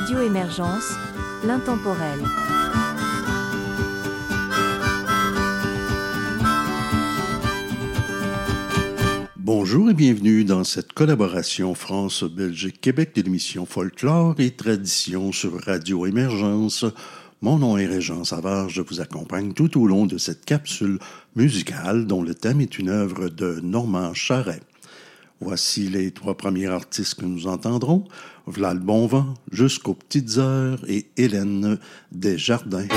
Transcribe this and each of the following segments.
Radio Émergence, l'intemporel. Bonjour et bienvenue dans cette collaboration France-Belgique-Québec de l'émission Folklore et Tradition sur Radio Émergence. Mon nom est Régent Savard, je vous accompagne tout au long de cette capsule musicale dont le thème est une œuvre de Normand Charret. Voici les trois premiers artistes que nous entendrons, Vlad Bonvent, Jusqu'aux Petites Heures et Hélène Desjardins.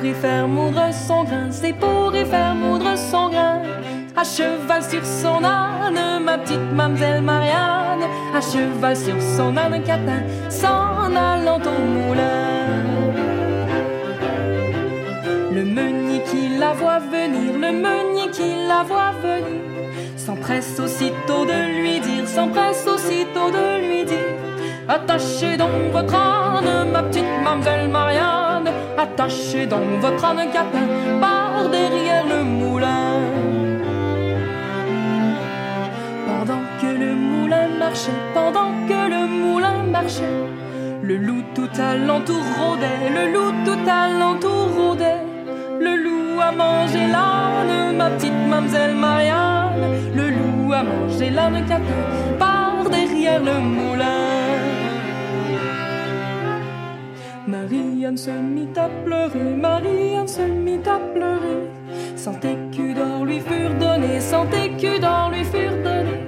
Pour y faire moudre son grain, c'est pour y faire moudre son grain. À cheval sur son âne, ma petite mamselle Marianne, à cheval sur son âne catin, s'en allant au moulin. Le meunier qui la voit venir, le meunier qui la voit venir, s'empresse aussitôt de lui dire, s'empresse aussitôt de lui dire. Attachez donc votre âne, ma petite mamselle Marianne, attachez donc votre âne capin par derrière le moulin. Pendant que le moulin marchait, pendant que le moulin marchait, le loup tout alentour rôdait, le loup tout alentour rôdait. Le loup a mangé l'âne, ma petite mamselle Marianne. Le loup a mangé l'âne capin par derrière le moulin. Marianne se mit à pleurer, Marianne se mit à pleurer. Cent écus d'or lui furent donnés, cent écus d'or lui furent donnés.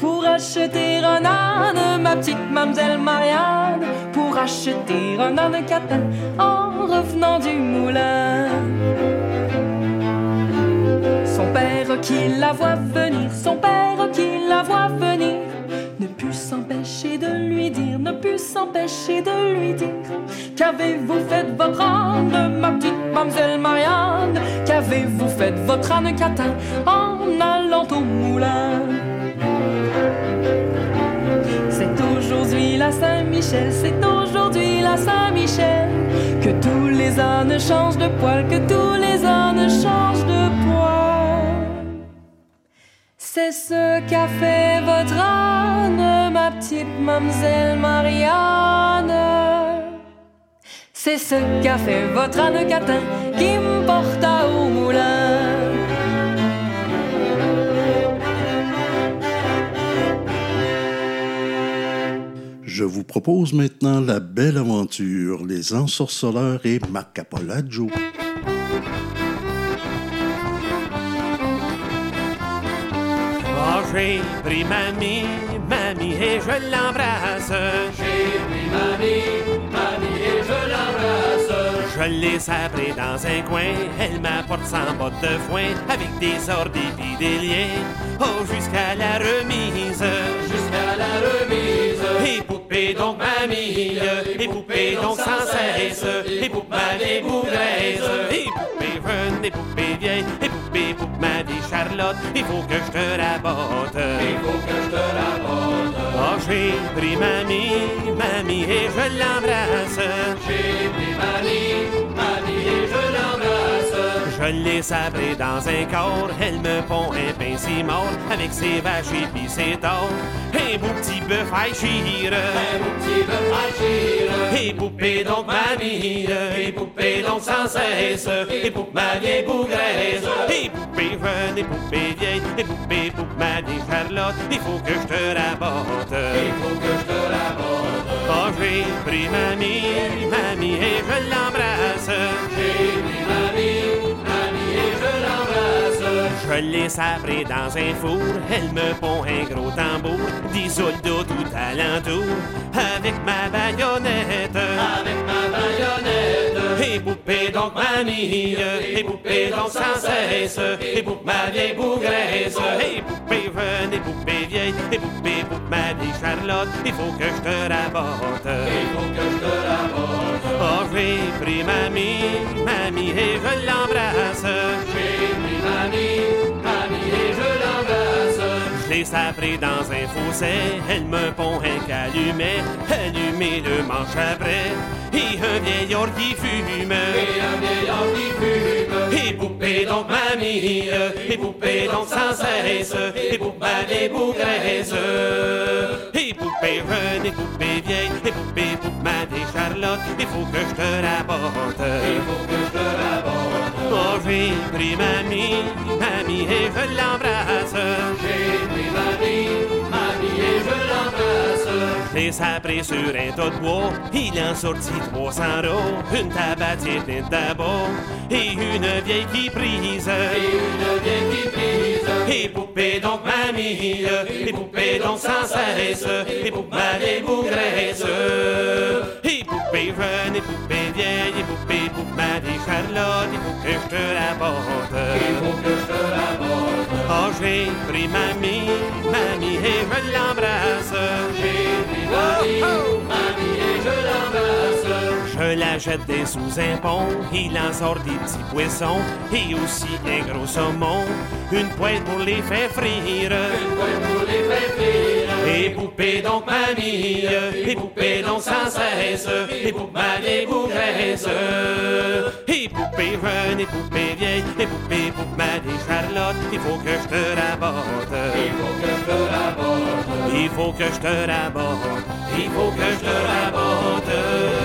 Pour acheter un âne, ma petite mamselle Marianne. Pour acheter un âne catin en revenant du moulin. Son père qui la voit venir, son père qui la voit venir, put s'empêcher de lui dire, ne put s'empêcher de lui dire Qu'avez-vous fait de votre âne, ma petite mamselle Marianne? Qu'avez-vous fait de votre âne catin en allant au moulin? C'est aujourd'hui la Saint-Michel, c'est aujourd'hui la Saint-Michel Que tous les ânes changent de poil, que tous les ânes changent de poil C'est ce qu'a fait votre âne, ma petite mamselle Marianne c'est ce qu'a fait votre âne catin qui me porta au moulin. Je vous propose maintenant la belle aventure, les ensorceleurs et. Oh, j'ai pris mamie, mamie et je l'embrasse. J'ai pris mamie, mamie et je l'embrasse. Je l'ai sabré dans un coin, elle m'apporte sans bottes de foin, avec des ordres et des liens, oh jusqu'à la remise. Jusqu'à la remise. Et poupée donc mamie, et poupée donc sans cesse, et poupée ma vieille bougraise, et poupée jeune, et poupée vieille, et poupée poupe ma vieille Charlotte, il faut que je te rabote. Il faut que je te rabote. Oh, j'ai pris mamie, mamie et je l'embrasse. J'ai pris mamie. Je l'ai sabré dans un corps, elle me pond un pain si mort, avec ses vaches et puis ses torts. Un beau petit bœuf à chire, Un beau petit bœuf à chire. et poupée donc mamie, et poupée donc sans cesse, et poupe ma vieille bougraise, et poupée jeune, et poupée vieille, et poupée poupe ma vieille Charlotte, il faut que je te rabote. Il faut que je te rabote. Oh, j'ai pris mamie, mamie et je l'embrasse. Je l'ai sabré dans un four, elle me pond un gros tambour, des soldats tout alentour, avec ma baïonnette. Avec ma baïonnette. Et poupée donc mamie, et poupée donc sans cesse, et poupe ma vieille bougraise, et poupée et poupée vieille, et poupée poupe ma vieille Charlotte, il faut que je te rabote. Il faut que je te rabote. Oh, j'ai pris mamie, mamie, et je l'embrasse. J'ai pris mamie. Je l'ai sabré dans un fossé, elle me pond un calumet, allumé le manche après, et un vieillard qui fume. Et un vieillard qui fume. Et poupée donc mamie, et poupée donc sans cesse, et poupée vieille bougraise. Et poupée jeune, et poupée vieille, et poupée ma vieille Charlotte, il faut que je te rabote. Il faut que je te rabote. J'ai pris mamie, mamie, et je l'embrasse. J'ai pris mamie, mamie et je l'embrasse. Je l'ai sabré sur un tas de bois, il en sortit 300 roues, une tabatière pleine tabac, et une vieille qui prise. Et une vieille qui prise. et poupée donc mamie, et poupée donc sans cesse, et poupée des bougresses. Et poupée jeune, et poupée vieille, et poupée poupée des Charlotte, il faut que je te rapporte. Il faut que je te rapporte. Oh, j'ai pris mamie, mamie, et je l'embrasse. J'ai pris mamie, mamie, et je l'embrasse. Je la jette des sous un pont, il en sort des petits poissons, et aussi un gros saumon, une poêle pour les faire frire. Une poêle pour les faire frire. Et poupée donc mamie, et poupée donc sans cesse, et poupée des bougresses. Et poupée jeune, et poupée vieille, et poupée poupée des Charlotte, il faut que je te rapporte. Il faut que je te rapporte. Il faut que je te rapporte. Il faut que je te rapporte.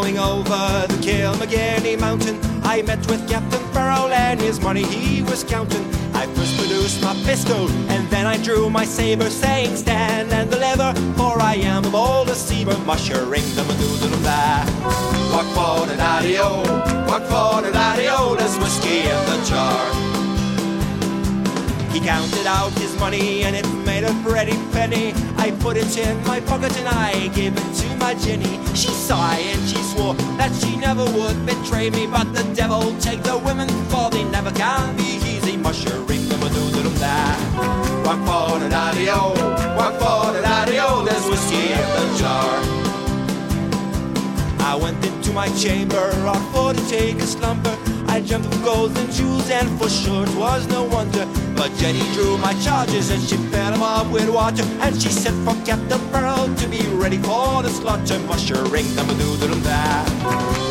Going over the Kilmagenny mountain, I met with Captain Farrell and his money he was counting. I first produced my pistol and then I drew my saber, saying, Stand and deliver, for I am the boldest seamer, mushering them a doodle da. Walk for the daddy-o, walk for the daddy-o, there's whiskey in the jar. He counted out his money and it made a pretty penny. I put it in my pocket and I gave it to my Jenny. She sighed and she swore that she never would betray me. But the devil take the women, for they never can be easy. Mushering them a doodle da. Walk for the daddy-o, walk for the daddy-o, there's whiskey in the jar. I went into my chamber, on for to take a slumber. I jumped with gold and jewels, and for sure it was no wonder. But Jenny drew my charges, and she fed them up with water. And she said for Captain Farrell to be ready for the slaughter. Mushering them a doodle da.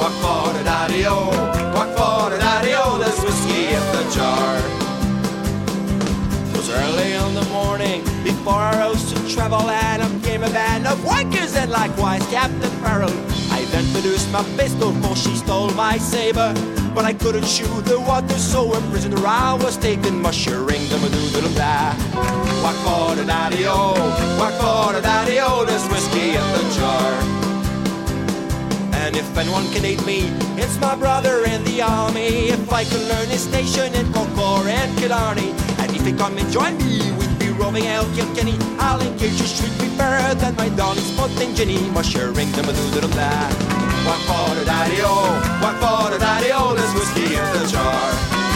Walk for the daddy-o, walk for the daddy-o, there's whiskey in the jar. Early in the morning before I rose to travel, and up came a band of wankers and likewise Captain Farrell. I then produced my pistol, for she stole my saber. But I couldn't shoot the water, so a prisoner I was taken, mushering them a doodle da. The daddy-o, walk for the daddy-o, oh? oh? there's whiskey in the jar. And if anyone can aid me, it's my brother in the army. If I can learn his station in Corcor and Killarney, and if he come and join me, we'd be roving out Kilkenny. I'll engage a street better than my darling Spot and Jenny, mushering them a doodle da. One for the daddy one for the daddy-o, there's whiskey in the jar.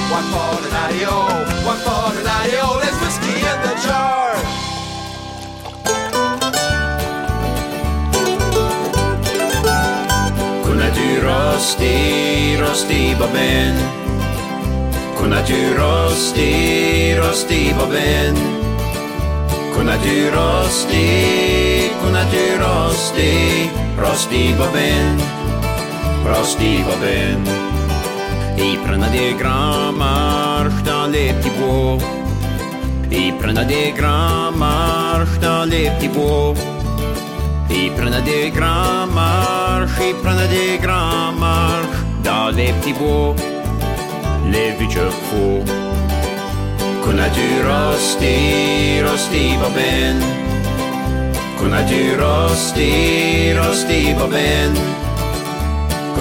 One for the daddy one for the daddy-o, there's whiskey in the jar. Kunna du rösti, rösti babben? Kunna du rösti, rösti babben? Kunna du rösti, kunna du rösti, rösti babben? Des grands marches dans les petits bois Il prenait des grands marches dans les petits bois il prenait des grands marches, il prenait des grands marches dans les petits bois. leviger pro. Connais-tu Rosti, Rosti Bobin?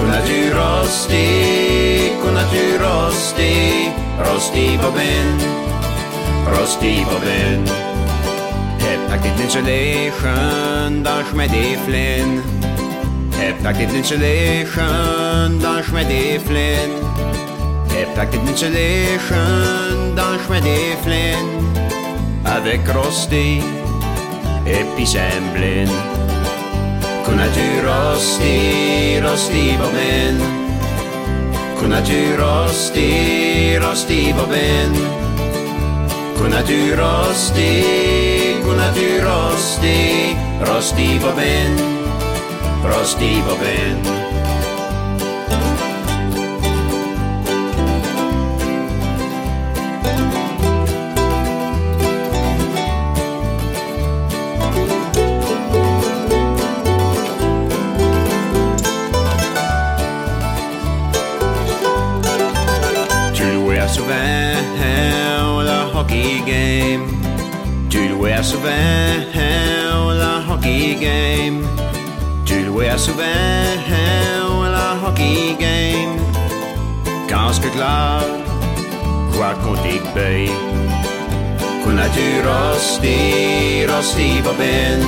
Kunde Rosti, kunde Rosti, Rosti Bobin, Rosti Bobin. Teptaktit nincselation, dans med i flin. Teptaktit nincselation, dans med i flin. Teptaktit nincselation, dans med i flin. Avec Rosti, et puis Kunna du rösti, rösti på ben Kunna du rösti, rösti på ben Kunna du rösti, kunna du rösti Rösti på ben, rösti på ben game. Du är så väl hockeygame. Du är så väl hockeygame. Ganska glad, rakt mot Digby. Kunna du rosti, rosti var vän.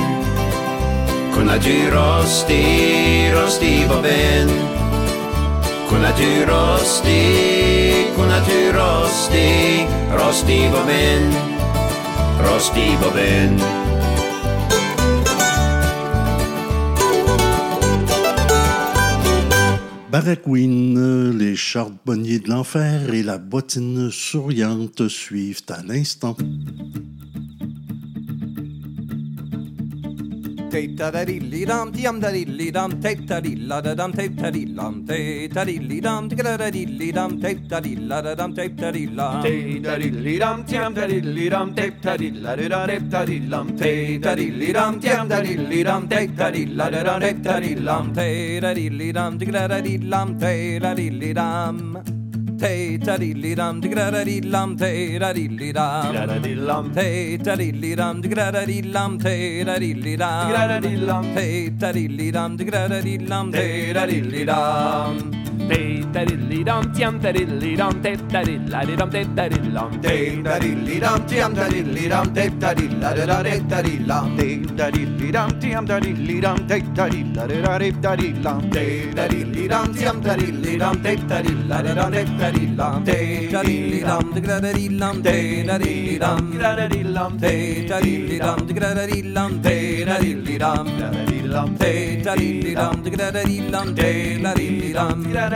Kunna du rosti, rosti var vän. Kunna du rosti, Rosti Bobin, Rosti Bobin. Barraquin, les charbonniers de l'enfer et la bottine souriante suivent à l'instant. tejtaradillidam tiamdaradillidam tejtarilladadam tejtarillam tejtarilladam tiamdaradillidam tejtarilladadam tejtarillam tejtarilladam tiamdarilladam tejtarilladadam tejtarillam tejtarilladam tiamdarilladam tejtarilladadam tejtarillam tejtarilladam tiamdarilladam tejtarillam tejtarilladam te tarilliram tigradadillam te dadilliram Tigradadillam te tarilliram tigradadillam te dadilliram Tigradadillam te tarilliram tigradadillam te dadilliram Day da diddly dum dum da diddly dum da da diddla dum da da diddlum day da diddly dum dum da diddly dum da da diddla da da da diddlum day da diddly dum dum da diddly dum da da diddla da da da diddlum day da diddly dum dum da diddly dum da da diddla da da da diddlum day da diddly dum da da diddlum day da diddly dum da da diddlum day da diddly dum da da diddlum day da diddly dum da da diddlum day da diddly dum da da diddlum day da diddly dum da da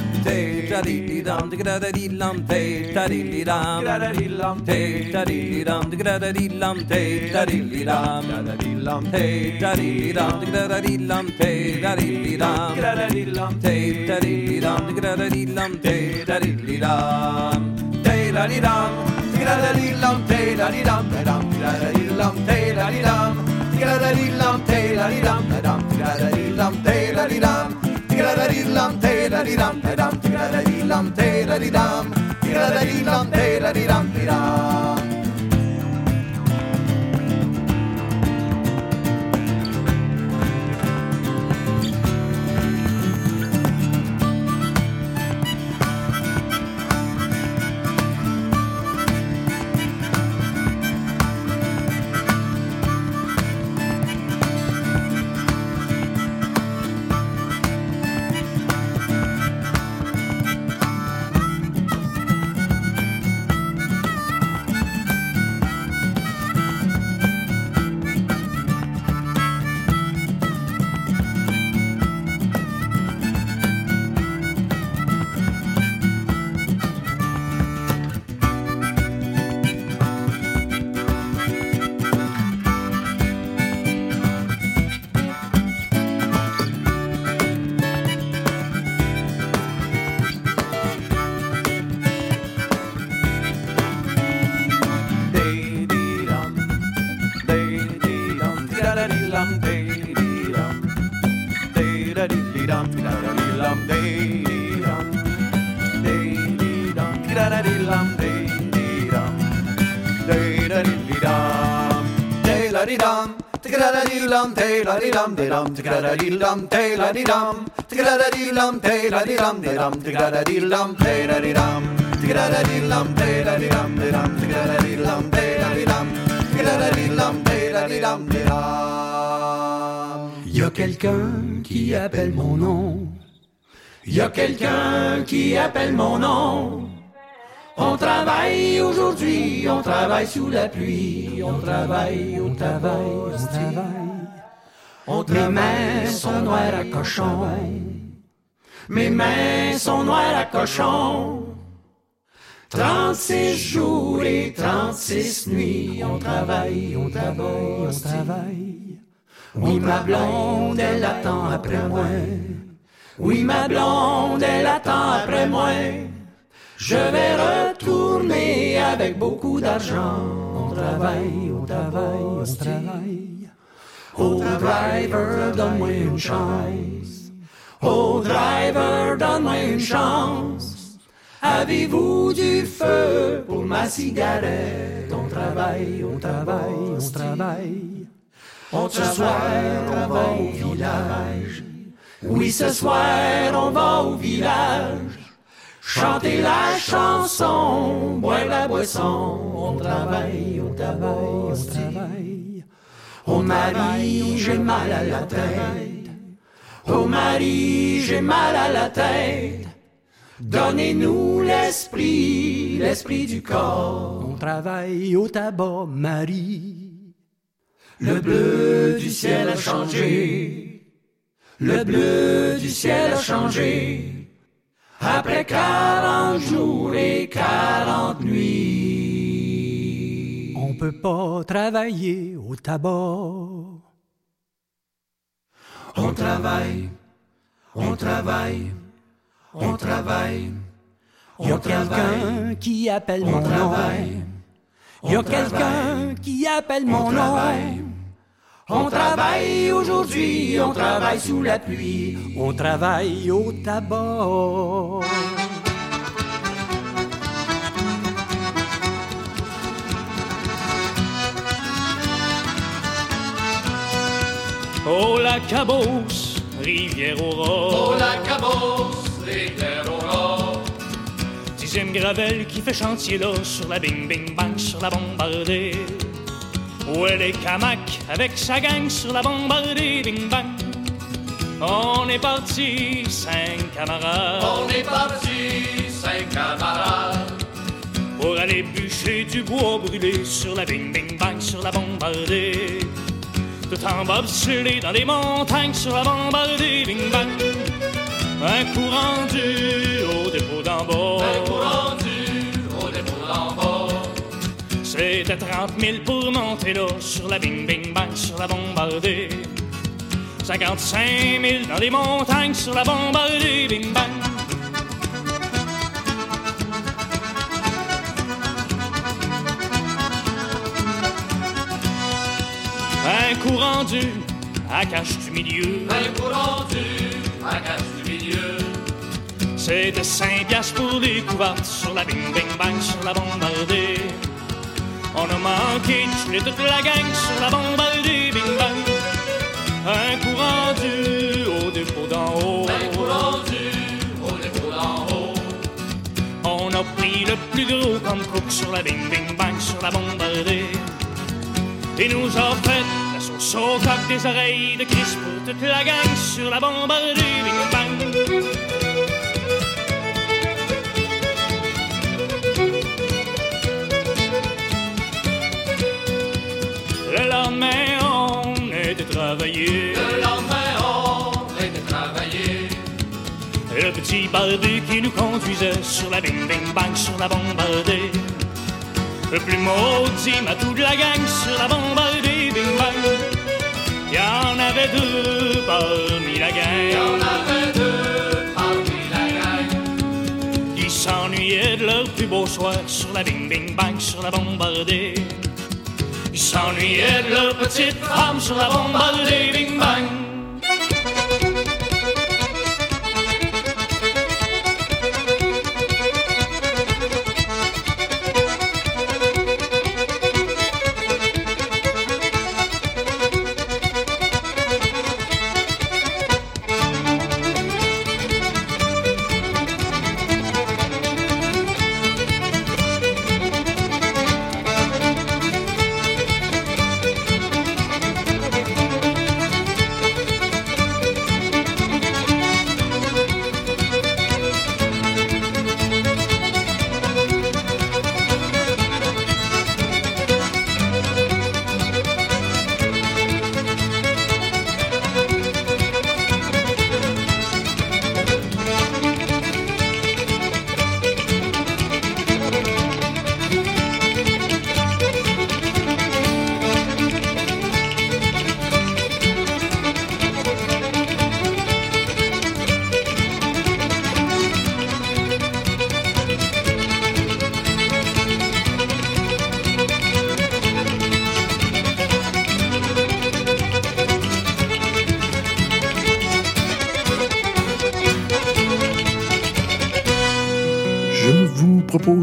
te, tadididam, gradadilam te, tadididam, gradadilam te, tadididam, gradadilam te, tadididam, gradadilam te, tadididam, gradadilam te, tadididam, gradadilam te, tadididam, gradadilam te, tadididam, te, tadidam, gradadilam te, tadidam, tadam, gradadilam te, tadidam, gradadilam te, tadidam, tadam, gradadilam te, tadidam, gradadilam te, tadidam, tadam, Da da da da da da da da da da da da da da. Y a quelqu'un qui appelle mon nom. Y a quelqu'un qui appelle mon nom. On travaille aujourd'hui, on travaille sous la pluie, on travaille, on travaille, on travaille. On Mes mains sont noires à cochon. Mes mains sont noires à cochon. 36 jours et 36 nuits, on travaille, on travaille, on travaille. Oui, ma blonde, elle attend après moi. Oui, ma blonde, elle attend après moi. Je vais retourner avec beaucoup d'argent. On travaille, on travaille, on travaille. Oh driver, donne-moi une chance. Oh driver, donne-moi une chance. Avez-vous du feu pour ma cigarette? On travaille, on travaille, on travaille. On ce soir, on va au village. Oui, ce soir, on va au village. Chanter la chanson, boire la boisson. On travaille, on travaille, on travaille. Oh Marie, j'ai mal à la tête. Oh Marie, j'ai mal à la tête. Donnez-nous l'esprit, l'esprit du corps. On travaille au tabac, Marie. Le bleu du ciel a changé. Le bleu du ciel a changé. Après quarante jours et quarante nuits. On peut pas travailler au tabac. On travaille, on travaille, on travaille. Y a quelqu'un qui appelle mon nom. Y a quelqu'un qui appelle mon nom. On travaille aujourd'hui, on travaille sous la pluie. On travaille au tabac. Oh la cabosse, rivière aurore. Oh la cabosse, rivière aurore. Dixième gravel qui fait chantier là sur la bing bing bang sur la bombardée. Où elle est Camac avec sa gang sur la bombardée bing bang. On est parti cinq camarades. On est parti cinq camarades. Pour aller bûcher du bois brûlé sur la bing bing bang sur la bombardée. Tout en bobsleigh dans les montagnes sur la bombardée bing bang. Un coup rendu au dépôt d'en bas. Un coup rendu au dépôt d'en bas. C'était 30 000 pour monter là sur la bing bing bang sur la bombardée. 55 000 dans les montagnes sur la bombardée bing coup rendu à cache du milieu. Un coup rendu à cache du milieu. C'était 5 piastres pour les couvertes sur la bing bing bang sur la bombardée. On a manqué de toute la gang sur la bombardée bing bang. Un coup rendu au dépôt d'en haut. Un coup rendu au dépôt d'en haut. On a pris le plus gros comme cook sur la bing bing bang sur la bombardée. Et nous a fait au coq des oreilles de Chris pour toute la gang sur la bombardée bing bang. Le lendemain, on était travaillé. Le lendemain, on était travaillé. Le petit barbu qui nous conduisait sur la bing bing bang sur la bombardée. Le plus maudit m'a tout de la gang sur la bombardée. Y en avait deux parmi la Il y gang en avait deux parmi la gang. qui s'ennuyaient de leur plus beau soir sur la bing bing bang sur la bombardée. Ils s'ennuyaient de leur petite femme sur la bombardée bing bang.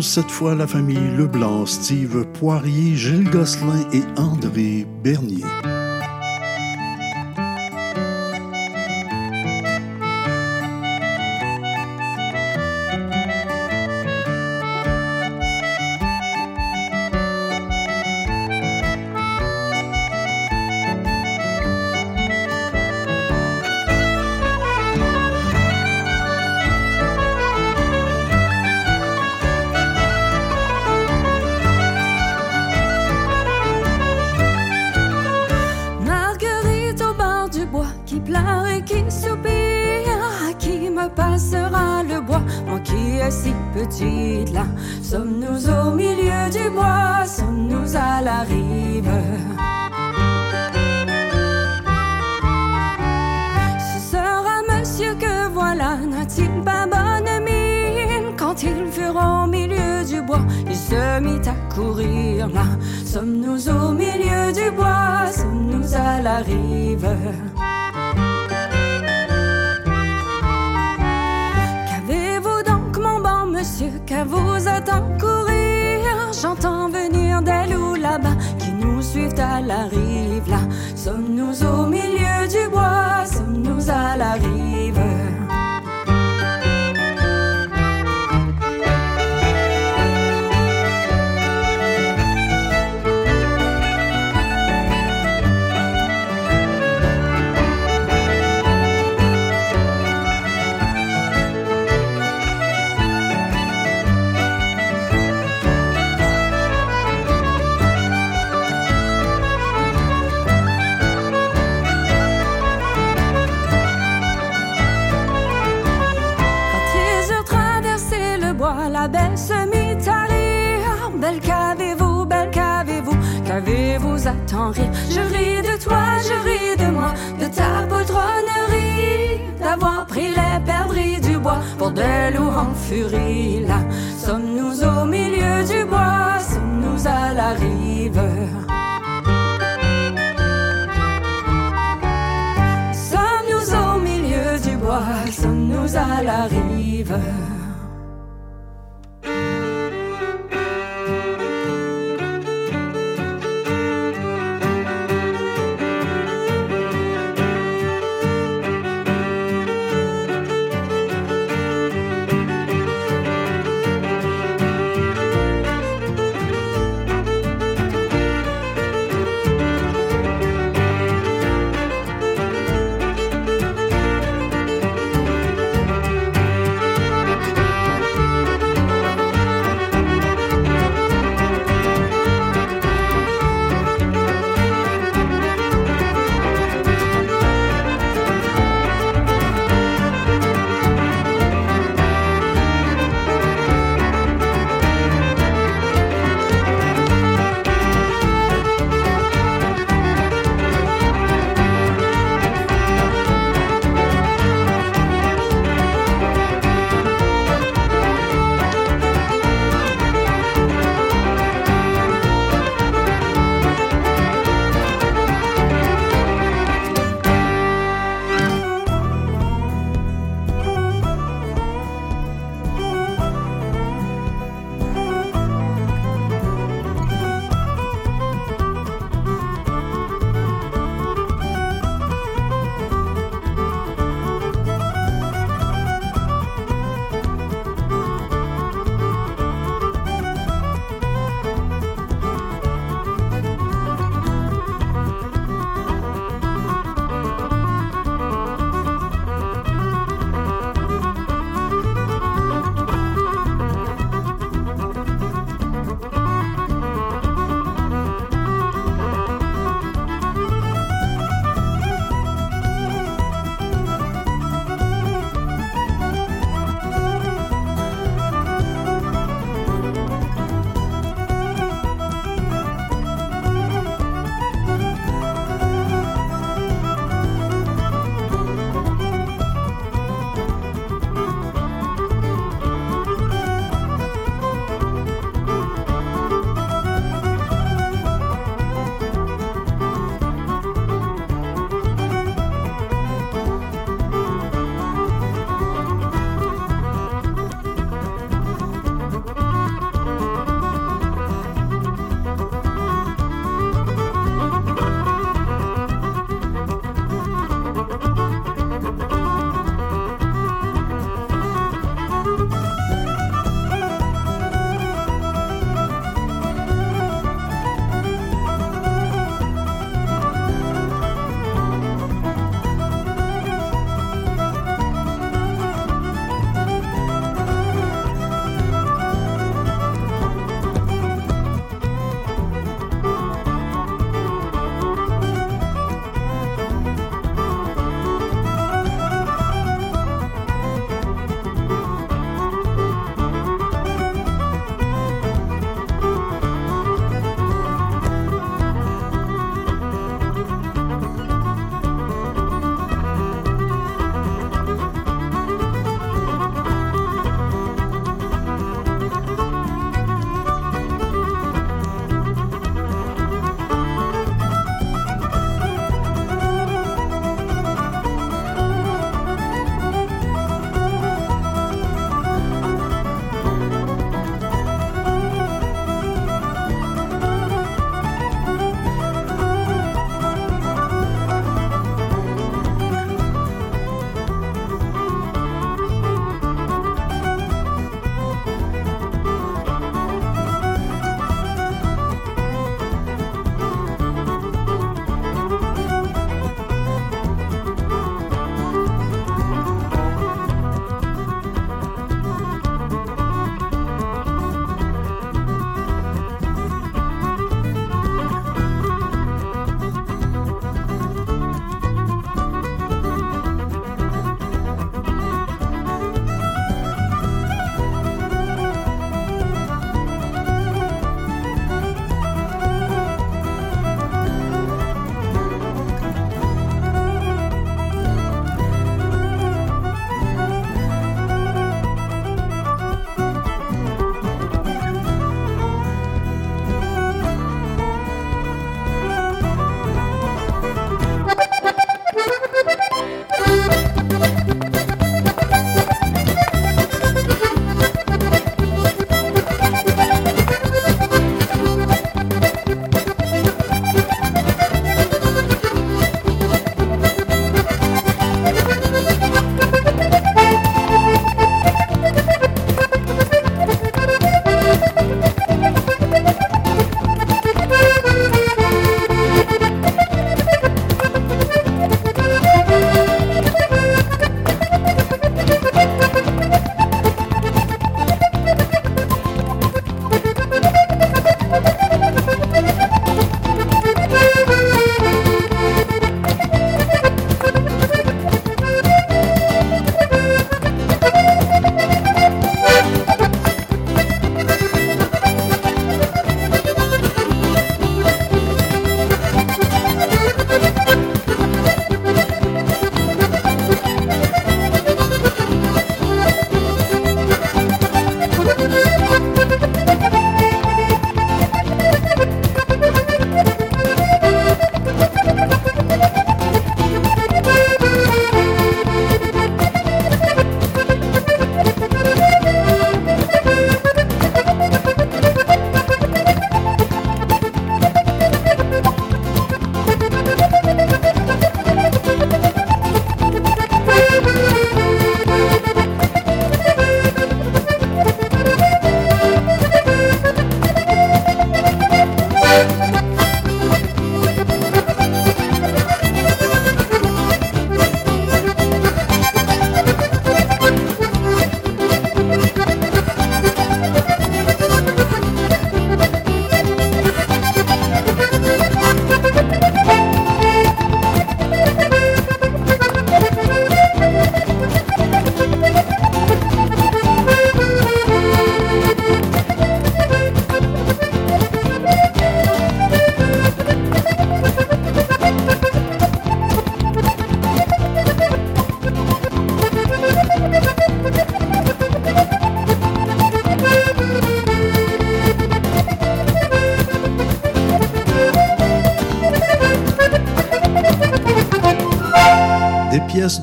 cette fois la famille Leblanc, Steve Poirier, Gilles Gosselin et André Bernier. furie.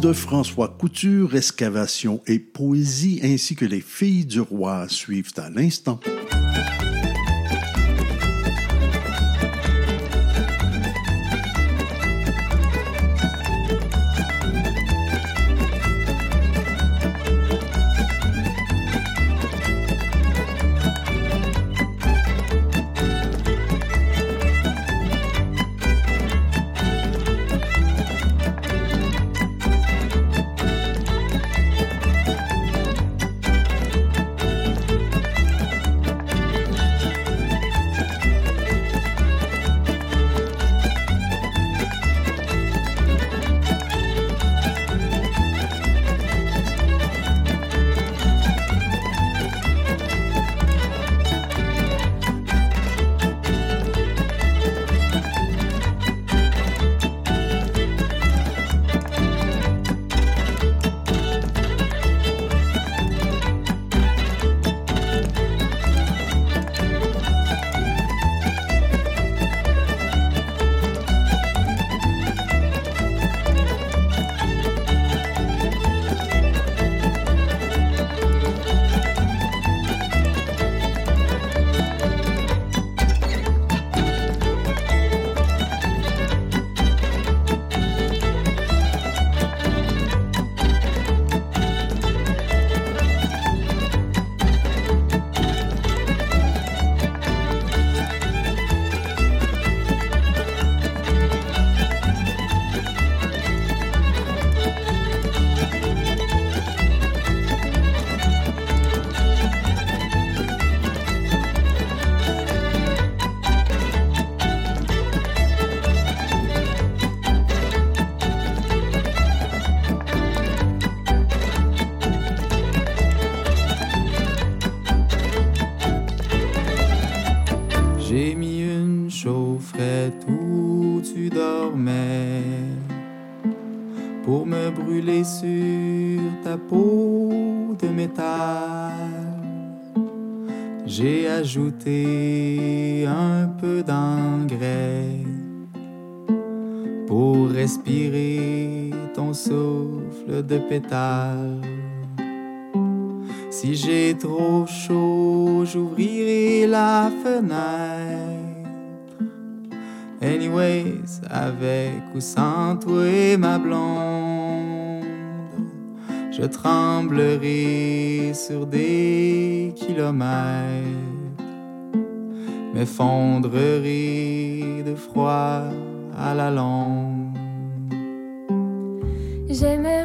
De François Couture, Excavation et Poésie, ainsi que Les filles du roi suivent à l'instant. De pétale. Si j'ai trop chaud, j'ouvrirai la fenêtre. Anyways, avec ou sans toi et ma blonde, je tremblerai sur des kilomètres m'effondrerai de froid à la longue. J'aimerais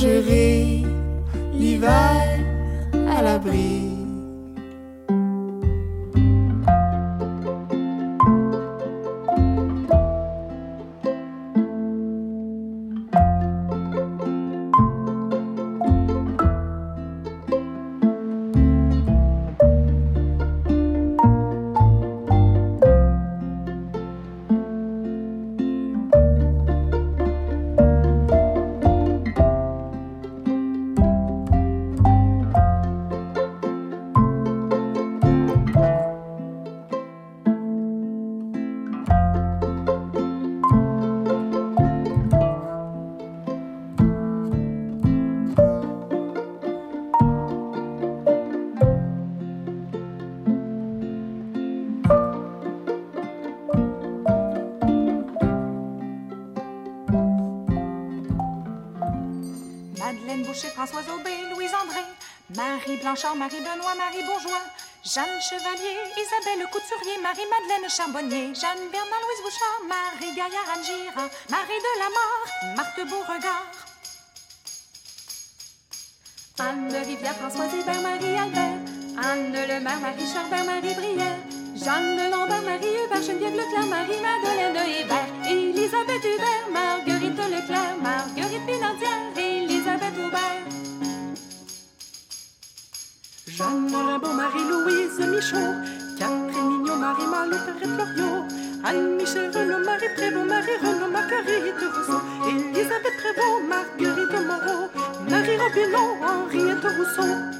rangerai l'hiver à l'abri. Marie-Benoît, Marie-Bourgeois, Jeanne Chevalier, Isabelle Couturier, Marie-Madeleine Charbonnier, Jeanne Bernard, Louise Bouchard, Marie Gaillard, Anne Marie de la Mort, Marthe Beauregard. Anne Rivière, Françoise Hébert, Marie Albert, Anne Lemaire, Marie Charbert, Marie Brière, Jeanne Lambert, Marie Hubert, Geneviève Leclerc, Marie Madeleine Hébert, Elisabeth Hubert, Marguerite Leclerc, Marguerite Pinardière, Elisabeth Hubert. Jeanne Rimbaud, Marie-Louise Michaud, Catherine Mignot, Marie Malo, Perrette Loriot, Anne-Michel Renaud, Marie Prévost, Marie Renaud, Marguerite Rousseau, Elisabeth Prévost, Marguerite Moreau, Marie Robineau, Henriette Rousseau.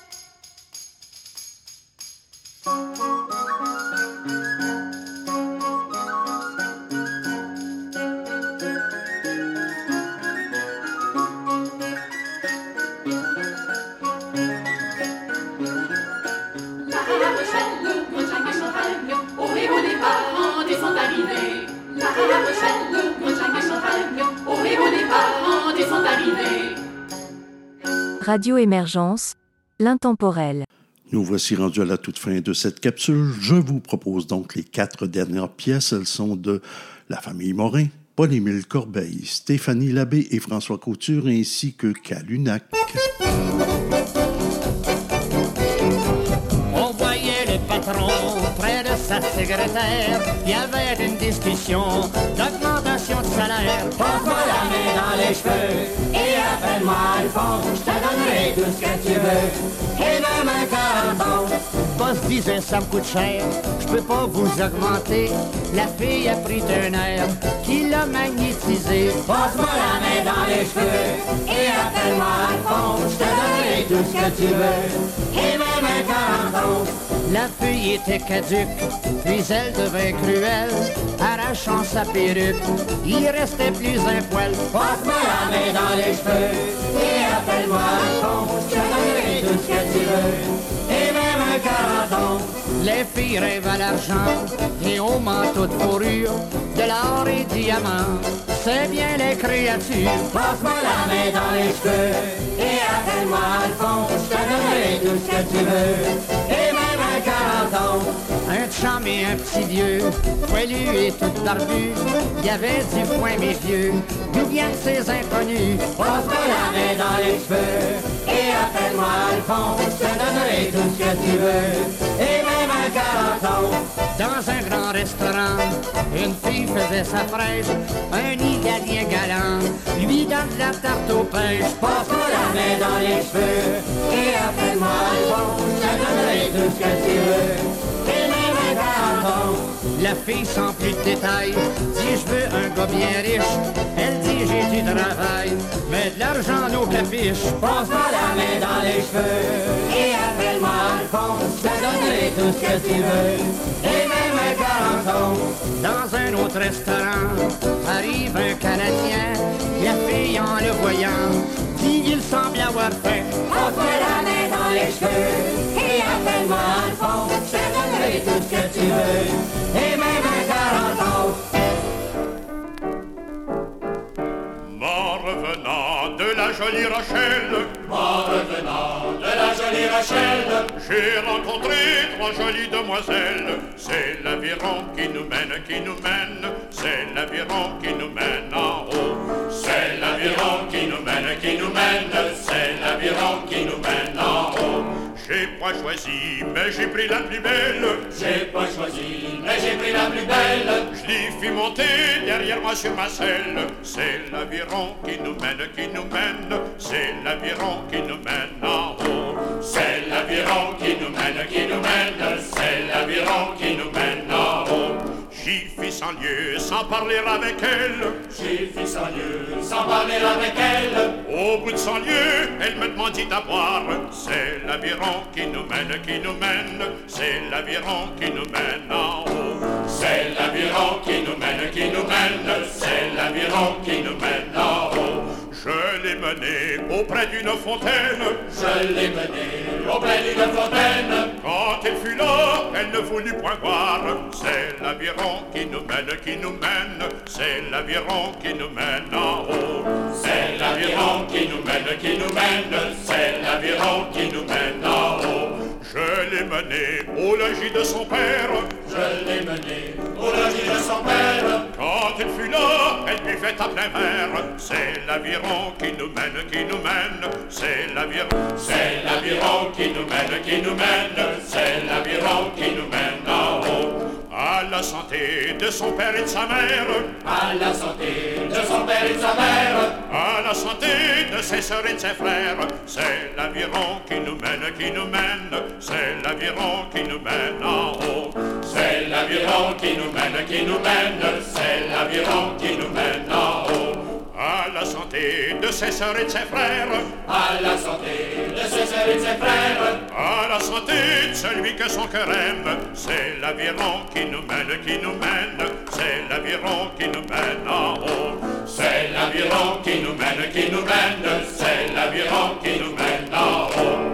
Radio Émergence, l'intemporel. Nous voici rendus à la toute fin de cette capsule. Je vous propose donc les quatre dernières pièces. Elles sont de la famille Morin, Paul-Émile Corbeil, Stéphanie Labbé et François Couture, ainsi que Calunac. Il y avait une discussion d'augmentation de salaire. Passe-moi la main dans les cheveux et appelle-moi Alphonse. Je te donnerai tout ce que tu veux. Et même un 40 ans. Boss disait ça me coûte cher, je peux pas vous augmenter. La fille a pris un air qui l'a magnétisé. Passe-moi la main dans les cheveux et appelle-moi Alphonse. Je te donnerai tout ce que tu veux. Et même un 40 ans. La fille était caduque, puis elle devint cruelle, arrachant sa perruque, il restait plus un poil. Passe-moi la main dans les cheveux, et appelle-moi Alphonse, je donnerai tout ce que tu veux, et même un 40 Les filles rêvent à l'argent, et au manteau de fourrure, de l'or et diamants, c'est bien les créatures. Passe-moi la main dans les cheveux, et appelle-moi Alphonse, je te donnerai tout ce que tu veux, et même un 40 ans. Un chum et un petit vieux, poilu et tout barbu, il y avait du foin mes vieux, viennent ces inconnus? Passe-moi la main dans les cheveux, et appelle-moi Alphonse, je donnerai tout ce que tu veux, et même un 40 ans. Dans un grand restaurant, une fille faisait sa fraîche, un Italien galant, lui donne la tarte aux pêches. Passe-moi la main dans les cheveux, et appelle-moi Alphonse, je donnerai tout ce que tu veux, et même un 40 ans. La fille sans plus de détails dit je veux gars bien riche. Elle dit j'ai du travail, mais de l'argent nos capiches. Passe-moi la main dans les cheveux et appelle-moi Alphonse. Je te donnerai tout ce que tu veux et même un garanton. Dans un autre restaurant arrive un Canadien. La fille en le voyant dit il semble avoir faim. Passe-moi la main dans les cheveux et appelle-moi Alphonse. Je te donnerai tout ce que tu veux et même un jolie Rachel, En revenant de la jolie Rachel, j'ai rencontré trois jolies demoiselles. C'est l'aviron qui nous mène, qui nous mène, c'est l'aviron qui nous mène en haut. c'est l'aviron qui nous mène, qui nous mène, c'est l'aviron qui nous mène en haut. J'ai pas choisi, mais j'ai pris la plus belle. J'ai pas choisi, mais j'ai pris la plus belle. Je l'ai fait monter derrière moi sur ma selle. C'est l'aviron qui nous mène, qui nous mène, c'est l'aviron qui nous mène en haut. C'est l'aviron qui nous mène, qui nous mène, c'est l'aviron qui nous mène. J'y fis sans lieu, sans parler avec elle. J'ai fait sans lieu, sans parler avec elle. Au bout de cent lieues, elle me demandit à boire. C'est l'aviron qui nous mène, qui nous mène, c'est l'aviron qui nous mène en haut. C'est l'aviron qui nous mène, qui nous mène, c'est l'aviron qui nous mène en haut. Je l'ai menée auprès d'une fontaine. Je l'ai menée auprès d'une fontaine. Quand elle fut là, elle ne voulut point voir. C'est l'aviron qui nous mène, qui nous mène, c'est l'aviron qui nous mène en haut. C'est l'aviron qui nous mène, qui nous mène, c'est l'aviron qui nous mène en haut. Je l'ai menée au logis de son père. Je l'ai menée au logis de son père. Quand elle fut là, elle buvait à plein verre. C'est l'aviron qui nous mène, qui nous mène, c'est l'aviron. C'est l'aviron qui nous mène, qui nous mène, c'est l'aviron qui nous mène la santé de son père et de sa mère. À la santé de son père et de sa mère. À la santé de ses sœurs et de ses frères. C'est l'aviron qui nous mène, qui nous mène, c'est l'aviron qui nous mène en haut. C'est l'aviron qui nous mène, qui nous mène, c'est l'aviron qui nous mène en haut. Santé de ses sœurs et de ses frères. À la santé de ses sœurs et de ses frères. À la santé de celui que son cœur aime. C'est l'aviron qui nous mène, qui nous mène, c'est l'aviron qui nous mène en haut. C'est l'aviron qui nous mène, qui nous mène, c'est l'aviron qui nous mène en haut.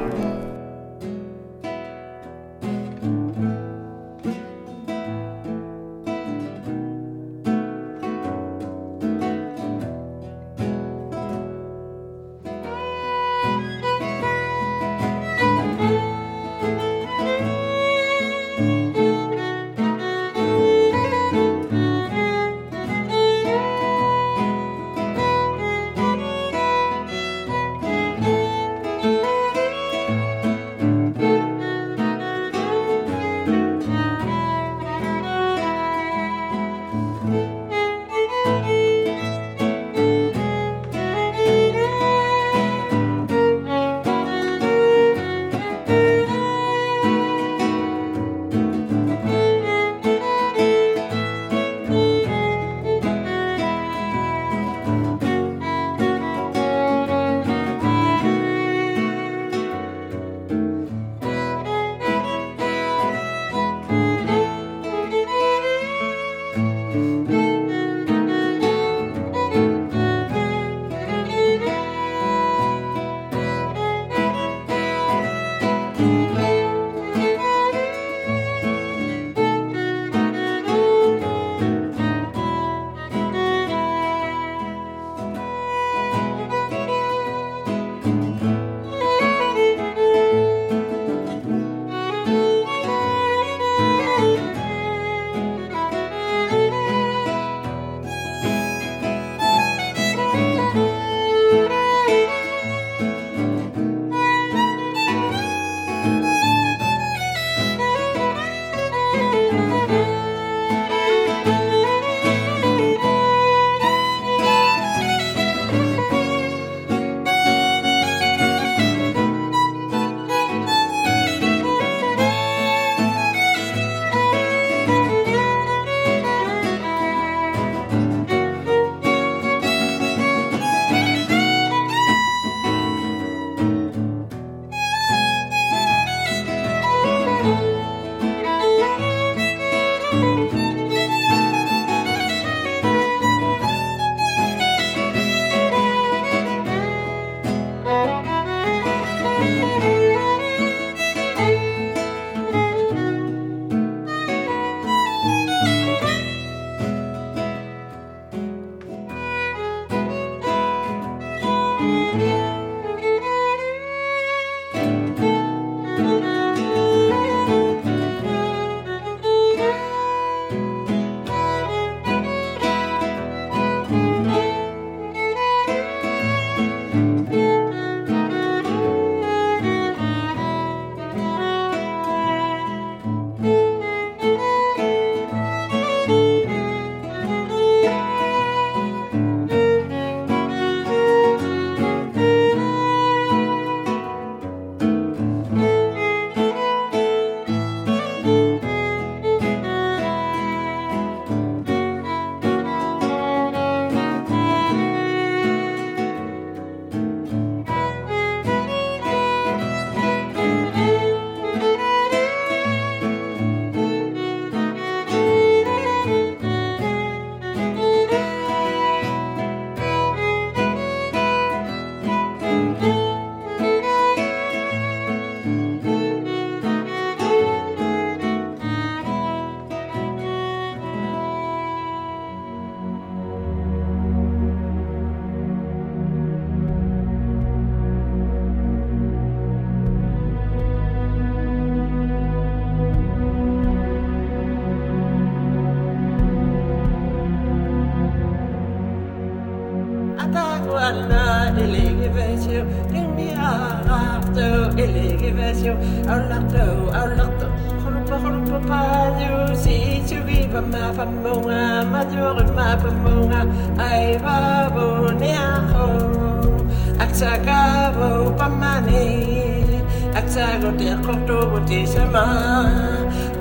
Aksago te korto te sama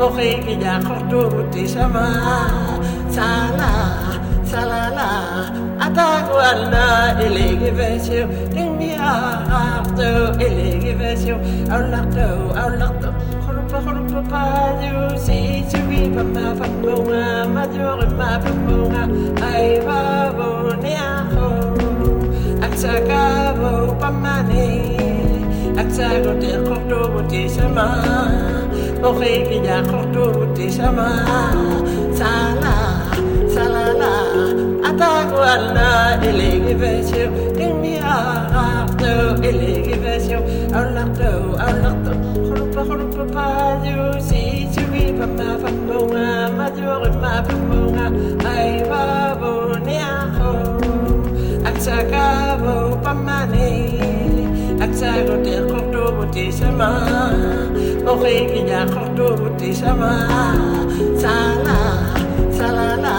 Oke kia korto te sama Sala salala Atago alla elege vesio Ringi arto elege vesio Aulakto aulakto Horupa horupa padio Si tui pama pamunga Majore ma pamunga Ai babo ne aho Aksagavo pamane Aksago te korto te sama Oke kia korto te sama Sala salala Atago alla elege vesio In mi arto elege vesio Aulakto aulakto Holupa holupa padio Si tui pama pamunga Majore ma pamunga Ai babo ne aho Aksagavo pamane Aksago te korto te sama Oke kia korto te sama Sala salala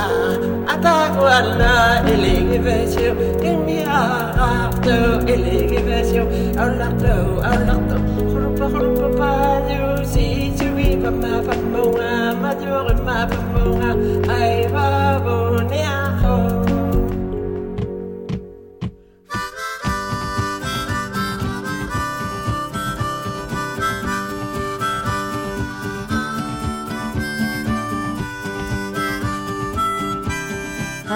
Atago alla elege vesio In mi arto elege vesio Aulakto aulakto Holupa holupa padio Si tui pama pamunga Majore ma pamunga Ai babo